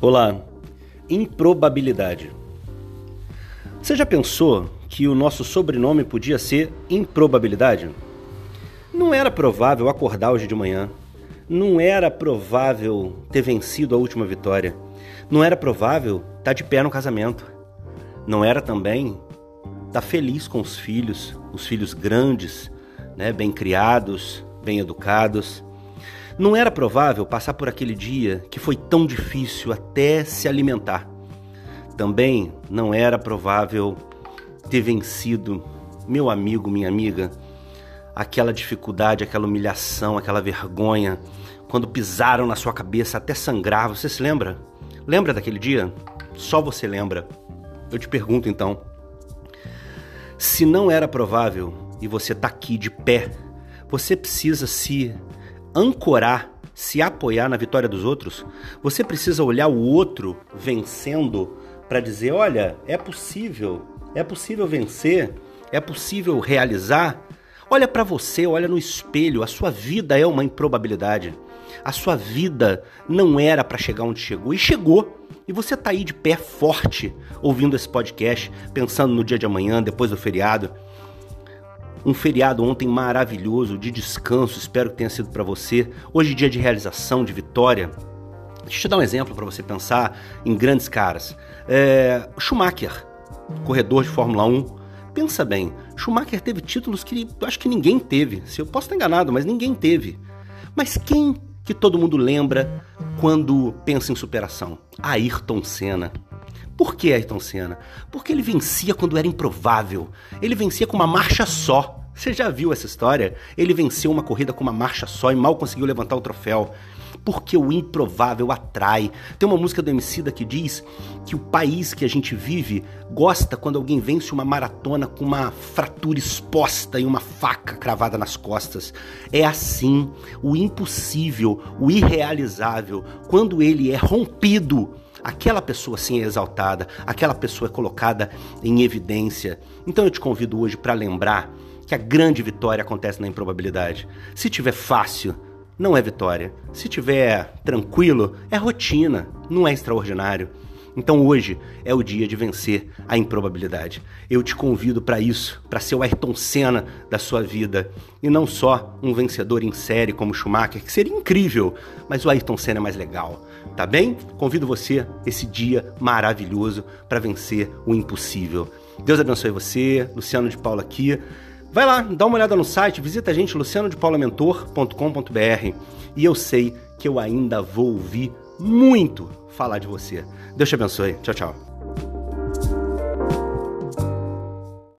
Olá, improbabilidade. Você já pensou que o nosso sobrenome podia ser improbabilidade? Não era provável acordar hoje de manhã. Não era provável ter vencido a última vitória. Não era provável estar tá de pé no casamento. Não era também estar tá feliz com os filhos, os filhos grandes, né, bem criados, bem educados. Não era provável passar por aquele dia que foi tão difícil até se alimentar. Também não era provável ter vencido, meu amigo, minha amiga, aquela dificuldade, aquela humilhação, aquela vergonha, quando pisaram na sua cabeça até sangrar. Você se lembra? Lembra daquele dia? Só você lembra. Eu te pergunto então: se não era provável e você está aqui de pé, você precisa se ancorar, se apoiar na vitória dos outros, você precisa olhar o outro vencendo para dizer: olha, é possível, é possível vencer, é possível realizar. Olha para você, olha no espelho, a sua vida é uma improbabilidade. A sua vida não era para chegar onde chegou e chegou. E você tá aí de pé forte ouvindo esse podcast, pensando no dia de amanhã, depois do feriado. Um feriado ontem maravilhoso, de descanso, espero que tenha sido para você. Hoje, dia de realização, de vitória. Deixa eu te dar um exemplo para você pensar em grandes caras. É, Schumacher, corredor de Fórmula 1. Pensa bem, Schumacher teve títulos que acho que ninguém teve. Se eu posso estar enganado, mas ninguém teve. Mas quem que todo mundo lembra quando pensa em superação? Ayrton Senna. Por que Ayrton Senna? Porque ele vencia quando era improvável. Ele vencia com uma marcha só. Você já viu essa história? Ele venceu uma corrida com uma marcha só e mal conseguiu levantar o troféu. Porque o improvável atrai. Tem uma música do Emicida que diz que o país que a gente vive gosta quando alguém vence uma maratona com uma fratura exposta e uma faca cravada nas costas. É assim, o impossível, o irrealizável, quando ele é rompido, aquela pessoa sim é exaltada, aquela pessoa é colocada em evidência. Então eu te convido hoje para lembrar que a grande vitória acontece na improbabilidade. Se tiver fácil, não é vitória. Se tiver tranquilo, é rotina, não é extraordinário. Então hoje é o dia de vencer a improbabilidade. Eu te convido para isso, para ser o Ayrton Senna da sua vida e não só um vencedor em série como Schumacher, que seria incrível, mas o Ayrton Senna é mais legal, tá bem? Convido você esse dia maravilhoso para vencer o impossível. Deus abençoe você, Luciano de Paula aqui. Vai lá, dá uma olhada no site, visita a gente lucianodepaulamentor.com.br e eu sei que eu ainda vou ouvir muito falar de você. Deus te abençoe. Tchau, tchau.